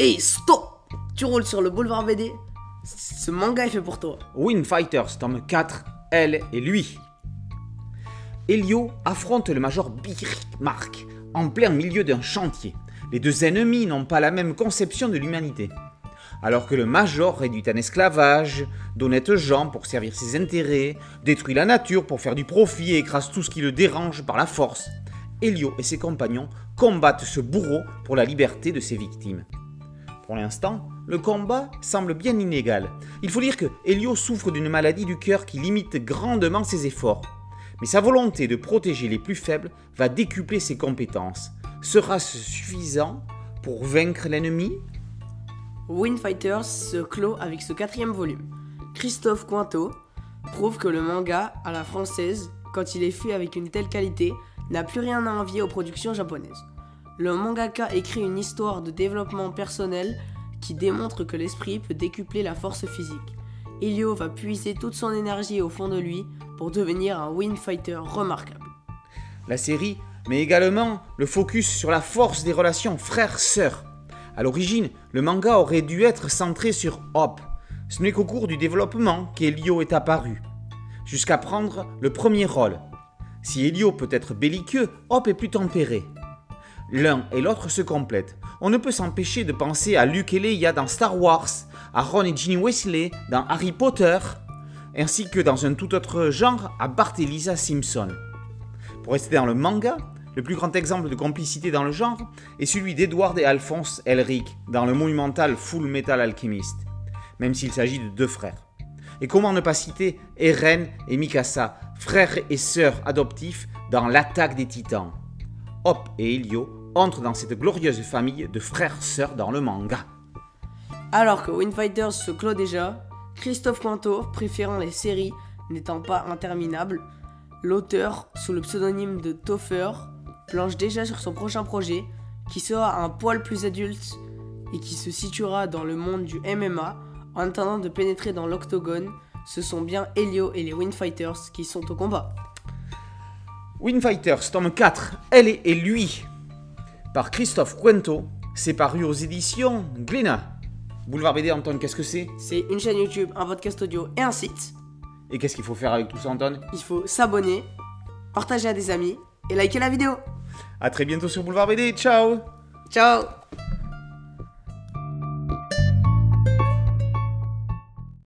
Hey, stop Tu roules sur le boulevard BD Ce manga est fait pour toi. Win Fighters, tome 4, elle et lui. Elio affronte le major Big Mark en plein milieu d'un chantier. Les deux ennemis n'ont pas la même conception de l'humanité. Alors que le major réduit en esclavage d'honnêtes gens pour servir ses intérêts, détruit la nature pour faire du profit et écrase tout ce qui le dérange par la force, Elio et ses compagnons combattent ce bourreau pour la liberté de ses victimes. Pour l'instant, le combat semble bien inégal. Il faut dire que Elio souffre d'une maladie du cœur qui limite grandement ses efforts. Mais sa volonté de protéger les plus faibles va décupler ses compétences. Sera-ce suffisant pour vaincre l'ennemi? Win Fighters se clôt avec ce quatrième volume. Christophe Cointeau prouve que le manga à la française, quand il est fait avec une telle qualité, n'a plus rien à envier aux productions japonaises. Le mangaka écrit une histoire de développement personnel qui démontre que l'esprit peut décupler la force physique. Elio va puiser toute son énergie au fond de lui pour devenir un Win Fighter remarquable. La série met également le focus sur la force des relations frères-sœurs. À l'origine, le manga aurait dû être centré sur Hop. Ce n'est qu'au cours du développement qu'Elio est apparu, jusqu'à prendre le premier rôle. Si Elio peut être belliqueux, Hop est plus tempéré. L'un et l'autre se complètent. On ne peut s'empêcher de penser à Luke et Leia dans Star Wars, à Ron et Ginny Weasley dans Harry Potter, ainsi que dans un tout autre genre à Bart et Lisa Simpson. Pour rester dans le manga, le plus grand exemple de complicité dans le genre est celui d'Edward et Alphonse Elric dans le monumental Full Metal Alchemist, même s'il s'agit de deux frères. Et comment ne pas citer Eren et Mikasa, frères et sœurs adoptifs dans L'attaque des titans? Hop et Helio entrent dans cette glorieuse famille de frères-sœurs dans le manga. Alors que Win Fighters se clôt déjà, Christophe Cointeau, préférant les séries n'étant pas interminables, l'auteur, sous le pseudonyme de Toffer, planche déjà sur son prochain projet, qui sera un poil plus adulte et qui se situera dans le monde du MMA en attendant de pénétrer dans l'octogone. Ce sont bien Helio et les Win Fighters qui sont au combat. Win Fighters, tome 4, Elle et lui, par Christophe Cuento, c'est paru aux éditions Glénat. Boulevard BD, Anton, qu'est-ce que c'est? C'est une chaîne YouTube, un podcast audio et un site. Et qu'est-ce qu'il faut faire avec tout ça, Anton Il faut s'abonner, partager à des amis et liker la vidéo. A très bientôt sur Boulevard BD, ciao Ciao